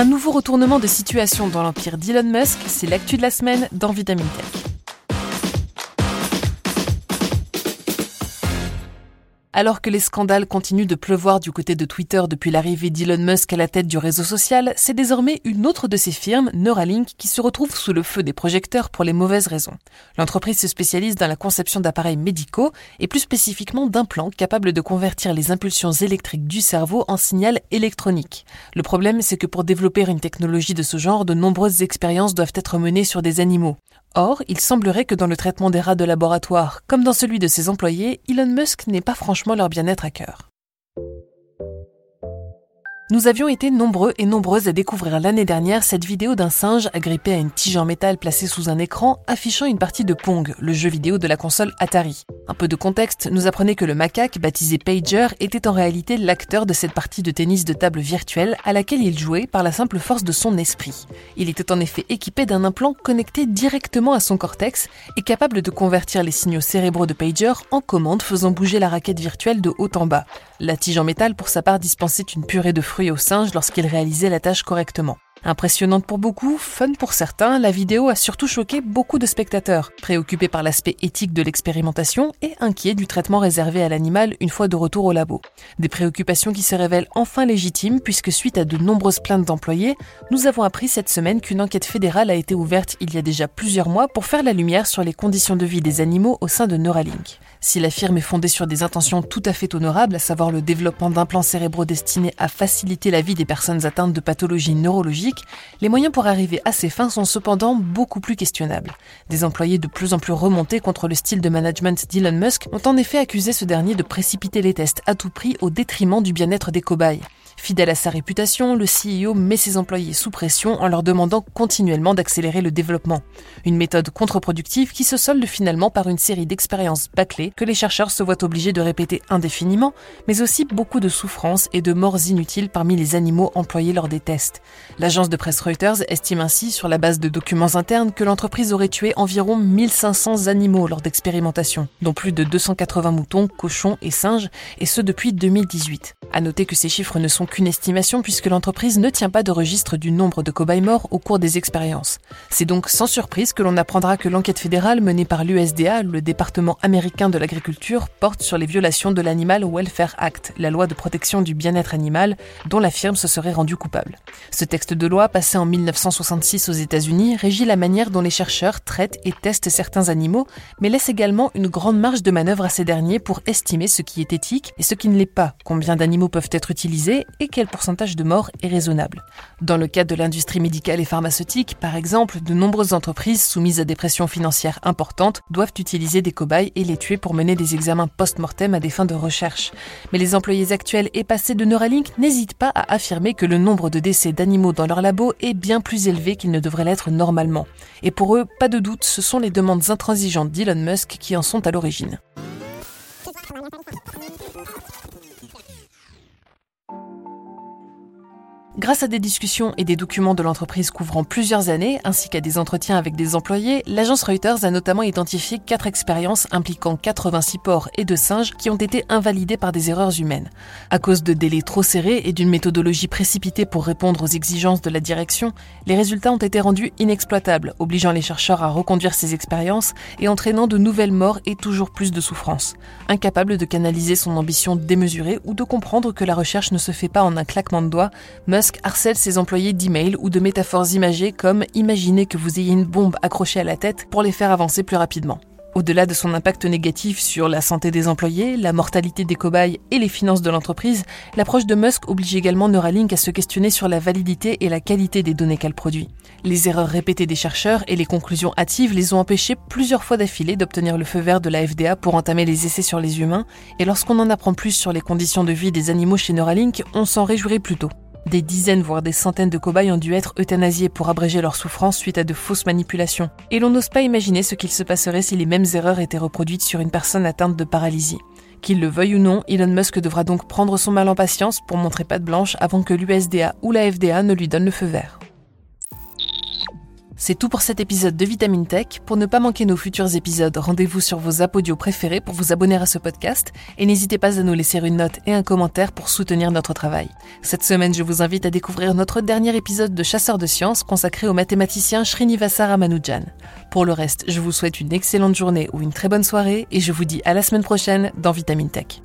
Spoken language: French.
Un nouveau retournement de situation dans l'empire d'Elon Musk, c'est l'actu de la semaine dans Vitamine. Alors que les scandales continuent de pleuvoir du côté de Twitter depuis l'arrivée d'Elon Musk à la tête du réseau social, c'est désormais une autre de ses firmes, Neuralink, qui se retrouve sous le feu des projecteurs pour les mauvaises raisons. L'entreprise se spécialise dans la conception d'appareils médicaux et plus spécifiquement d'implants capables de convertir les impulsions électriques du cerveau en signal électronique. Le problème, c'est que pour développer une technologie de ce genre, de nombreuses expériences doivent être menées sur des animaux. Or, il semblerait que dans le traitement des rats de laboratoire, comme dans celui de ses employés, Elon Musk n'ait pas franchement leur bien-être à cœur. Nous avions été nombreux et nombreuses à découvrir l'année dernière cette vidéo d'un singe agrippé à une tige en métal placée sous un écran affichant une partie de Pong, le jeu vidéo de la console Atari. Un peu de contexte nous apprenait que le macaque, baptisé Pager, était en réalité l'acteur de cette partie de tennis de table virtuelle à laquelle il jouait par la simple force de son esprit. Il était en effet équipé d'un implant connecté directement à son cortex et capable de convertir les signaux cérébraux de Pager en commandes faisant bouger la raquette virtuelle de haut en bas. La tige en métal, pour sa part, dispensait une purée de fruits au singe lorsqu'il réalisait la tâche correctement. Impressionnante pour beaucoup, fun pour certains, la vidéo a surtout choqué beaucoup de spectateurs, préoccupés par l'aspect éthique de l'expérimentation et inquiets du traitement réservé à l'animal une fois de retour au labo. Des préoccupations qui se révèlent enfin légitimes puisque suite à de nombreuses plaintes d'employés, nous avons appris cette semaine qu'une enquête fédérale a été ouverte il y a déjà plusieurs mois pour faire la lumière sur les conditions de vie des animaux au sein de Neuralink. Si la firme est fondée sur des intentions tout à fait honorables, à savoir le développement d'implants cérébraux destinés à faciliter la vie des personnes atteintes de pathologies neurologiques, les moyens pour arriver à ces fins sont cependant beaucoup plus questionnables. Des employés de plus en plus remontés contre le style de management d'Elon Musk ont en effet accusé ce dernier de précipiter les tests à tout prix au détriment du bien-être des cobayes. Fidèle à sa réputation, le CEO met ses employés sous pression en leur demandant continuellement d'accélérer le développement. Une méthode contre-productive qui se solde finalement par une série d'expériences bâclées que les chercheurs se voient obligés de répéter indéfiniment, mais aussi beaucoup de souffrances et de morts inutiles parmi les animaux employés lors des tests. L'agence de presse Reuters estime ainsi, sur la base de documents internes, que l'entreprise aurait tué environ 1500 animaux lors d'expérimentations, dont plus de 280 moutons, cochons et singes, et ce depuis 2018. À noter que ces chiffres ne sont qu'une estimation puisque l'entreprise ne tient pas de registre du nombre de cobayes morts au cours des expériences. C'est donc sans surprise que l'on apprendra que l'enquête fédérale menée par l'USDA, le département américain de l'agriculture, porte sur les violations de l'Animal Welfare Act, la loi de protection du bien-être animal, dont la firme se serait rendue coupable. Ce texte de loi, passé en 1966 aux États-Unis, régit la manière dont les chercheurs traitent et testent certains animaux, mais laisse également une grande marge de manœuvre à ces derniers pour estimer ce qui est éthique et ce qui ne l'est pas, combien peuvent être utilisés et quel pourcentage de morts est raisonnable. Dans le cadre de l'industrie médicale et pharmaceutique, par exemple, de nombreuses entreprises soumises à des pressions financières importantes doivent utiliser des cobayes et les tuer pour mener des examens post-mortem à des fins de recherche. Mais les employés actuels et passés de Neuralink n'hésitent pas à affirmer que le nombre de décès d'animaux dans leur labo est bien plus élevé qu'il ne devrait l'être normalement. Et pour eux, pas de doute, ce sont les demandes intransigeantes d'Elon Musk qui en sont à l'origine. Grâce à des discussions et des documents de l'entreprise couvrant plusieurs années, ainsi qu'à des entretiens avec des employés, l'agence Reuters a notamment identifié quatre expériences impliquant 86 porcs et de singes qui ont été invalidés par des erreurs humaines. À cause de délais trop serrés et d'une méthodologie précipitée pour répondre aux exigences de la direction, les résultats ont été rendus inexploitables, obligeant les chercheurs à reconduire ces expériences et entraînant de nouvelles morts et toujours plus de souffrances. Incapable de canaliser son ambition démesurée ou de comprendre que la recherche ne se fait pas en un claquement de doigts, harcèle ses employés d'emails ou de métaphores imagées comme imaginez que vous ayez une bombe accrochée à la tête pour les faire avancer plus rapidement. Au-delà de son impact négatif sur la santé des employés, la mortalité des cobayes et les finances de l'entreprise, l'approche de Musk oblige également Neuralink à se questionner sur la validité et la qualité des données qu'elle produit. Les erreurs répétées des chercheurs et les conclusions hâtives les ont empêchés plusieurs fois d'affilée d'obtenir le feu vert de la FDA pour entamer les essais sur les humains, et lorsqu'on en apprend plus sur les conditions de vie des animaux chez Neuralink, on s'en réjouirait plutôt. Des dizaines, voire des centaines de cobayes ont dû être euthanasiés pour abréger leur souffrance suite à de fausses manipulations. Et l'on n'ose pas imaginer ce qu'il se passerait si les mêmes erreurs étaient reproduites sur une personne atteinte de paralysie. Qu'il le veuille ou non, Elon Musk devra donc prendre son mal en patience pour montrer patte blanche avant que l'USDA ou la FDA ne lui donnent le feu vert. C'est tout pour cet épisode de Vitamine Tech. Pour ne pas manquer nos futurs épisodes, rendez-vous sur vos audio préférés pour vous abonner à ce podcast et n'hésitez pas à nous laisser une note et un commentaire pour soutenir notre travail. Cette semaine, je vous invite à découvrir notre dernier épisode de Chasseurs de sciences consacré au mathématicien Srinivasa Ramanujan. Pour le reste, je vous souhaite une excellente journée ou une très bonne soirée et je vous dis à la semaine prochaine dans Vitamine Tech.